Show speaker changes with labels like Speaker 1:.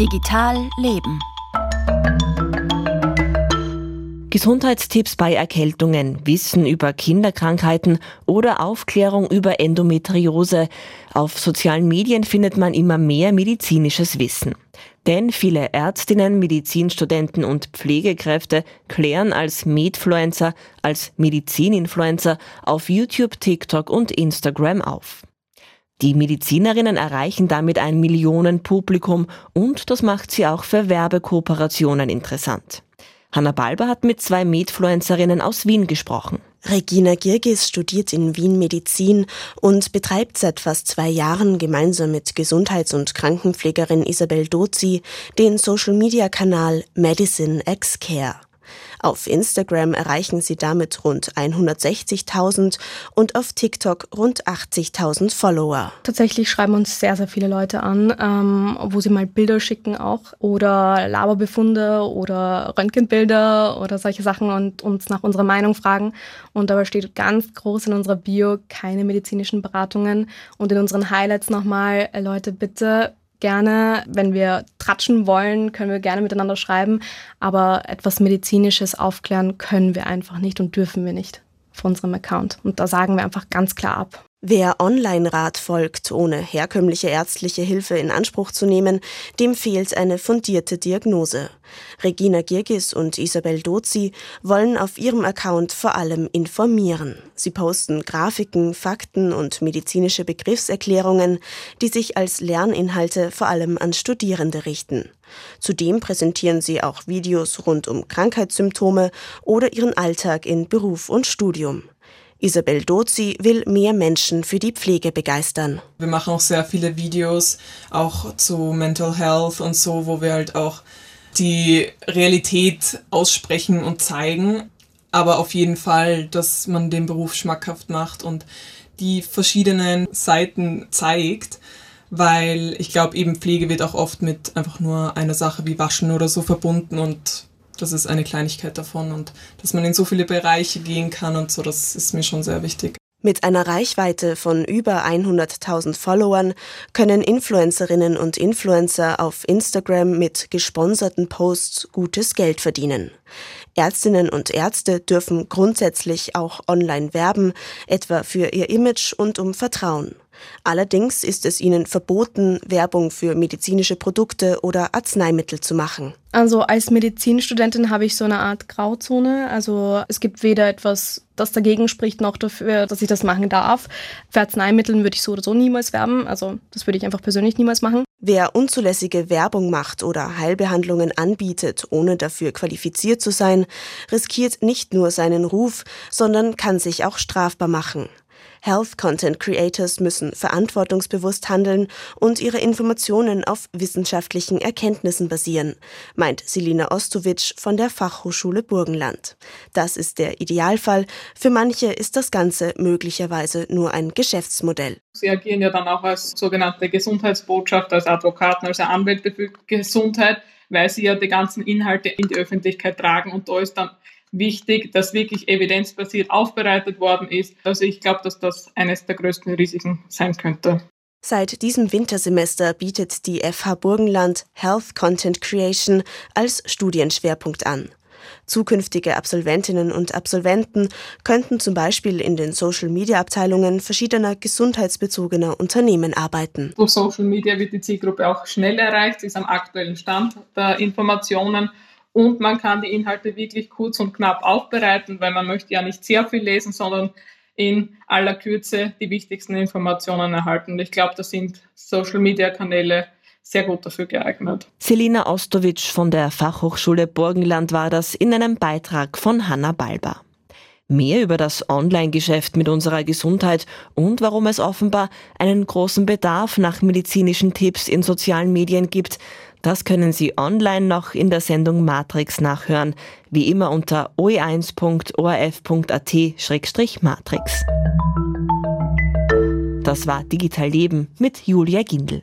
Speaker 1: Digital Leben.
Speaker 2: Gesundheitstipps bei Erkältungen, Wissen über Kinderkrankheiten oder Aufklärung über Endometriose. Auf sozialen Medien findet man immer mehr medizinisches Wissen. Denn viele Ärztinnen, Medizinstudenten und Pflegekräfte klären als Medfluencer, als Medizininfluencer auf YouTube, TikTok und Instagram auf. Die Medizinerinnen erreichen damit ein Millionenpublikum und das macht sie auch für Werbekooperationen interessant. Hanna Balber hat mit zwei Medfluencerinnen aus Wien gesprochen.
Speaker 3: Regina Girgis studiert in Wien Medizin und betreibt seit fast zwei Jahren gemeinsam mit Gesundheits- und Krankenpflegerin Isabel Dozi den Social-Media-Kanal Medicine X Care. Auf Instagram erreichen sie damit rund 160.000 und auf TikTok rund 80.000 Follower.
Speaker 4: Tatsächlich schreiben uns sehr, sehr viele Leute an, ähm, wo sie mal Bilder schicken auch oder Laberbefunde oder Röntgenbilder oder solche Sachen und uns nach unserer Meinung fragen. Und dabei steht ganz groß in unserer Bio keine medizinischen Beratungen und in unseren Highlights nochmal, äh, Leute, bitte gerne, wenn wir tratschen wollen, können wir gerne miteinander schreiben, aber etwas Medizinisches aufklären können wir einfach nicht und dürfen wir nicht auf unserem Account. Und da sagen wir einfach ganz klar ab.
Speaker 3: Wer Online-Rat folgt, ohne herkömmliche ärztliche Hilfe in Anspruch zu nehmen, dem fehlt eine fundierte Diagnose. Regina Girgis und Isabel Dozi wollen auf ihrem Account vor allem informieren. Sie posten Grafiken, Fakten und medizinische Begriffserklärungen, die sich als Lerninhalte vor allem an Studierende richten. Zudem präsentieren sie auch Videos rund um Krankheitssymptome oder ihren Alltag in Beruf und Studium. Isabel Dozi will mehr Menschen für die Pflege begeistern.
Speaker 5: Wir machen auch sehr viele Videos, auch zu Mental Health und so, wo wir halt auch die Realität aussprechen und zeigen. Aber auf jeden Fall, dass man den Beruf schmackhaft macht und die verschiedenen Seiten zeigt, weil ich glaube, eben Pflege wird auch oft mit einfach nur einer Sache wie Waschen oder so verbunden und das ist eine Kleinigkeit davon und dass man in so viele Bereiche gehen kann und so, das ist mir schon sehr wichtig.
Speaker 3: Mit einer Reichweite von über 100.000 Followern können Influencerinnen und Influencer auf Instagram mit gesponserten Posts gutes Geld verdienen. Ärztinnen und Ärzte dürfen grundsätzlich auch online werben, etwa für ihr Image und um Vertrauen. Allerdings ist es ihnen verboten, Werbung für medizinische Produkte oder Arzneimittel zu machen.
Speaker 4: Also als Medizinstudentin habe ich so eine Art Grauzone. Also es gibt weder etwas, das dagegen spricht, noch dafür, dass ich das machen darf. Für Arzneimitteln würde ich so oder so niemals werben. Also das würde ich einfach persönlich niemals machen.
Speaker 3: Wer unzulässige Werbung macht oder Heilbehandlungen anbietet, ohne dafür qualifiziert zu sein, riskiert nicht nur seinen Ruf, sondern kann sich auch strafbar machen. Health Content Creators müssen verantwortungsbewusst handeln und ihre Informationen auf wissenschaftlichen Erkenntnissen basieren, meint Selina Ostowitsch von der Fachhochschule Burgenland. Das ist der Idealfall. Für manche ist das Ganze möglicherweise nur ein Geschäftsmodell.
Speaker 6: Sie agieren ja dann auch als sogenannte Gesundheitsbotschaft, als Advokaten, als Anwälte für Gesundheit, weil sie ja die ganzen Inhalte in die Öffentlichkeit tragen und da ist dann wichtig, dass wirklich evidenzbasiert aufbereitet worden ist. Also ich glaube, dass das eines der größten Risiken sein könnte.
Speaker 3: Seit diesem Wintersemester bietet die FH Burgenland Health Content Creation als Studienschwerpunkt an. Zukünftige Absolventinnen und Absolventen könnten zum Beispiel in den Social-Media-Abteilungen verschiedener gesundheitsbezogener Unternehmen arbeiten.
Speaker 6: Durch Social Media wird die Zielgruppe auch schnell erreicht, ist am aktuellen Stand der Informationen und man kann die Inhalte wirklich kurz und knapp aufbereiten, weil man möchte ja nicht sehr viel lesen, sondern in aller Kürze die wichtigsten Informationen erhalten. Ich glaube, da sind Social-Media-Kanäle sehr gut dafür geeignet.
Speaker 2: Selina Ostowitsch von der Fachhochschule Burgenland war das in einem Beitrag von Hanna Balber. Mehr über das Online-Geschäft mit unserer Gesundheit und warum es offenbar einen großen Bedarf nach medizinischen Tipps in sozialen Medien gibt, das können Sie online noch in der Sendung Matrix nachhören, wie immer unter oe1.orf.at-matrix. Das war Digital Leben mit Julia Gindel.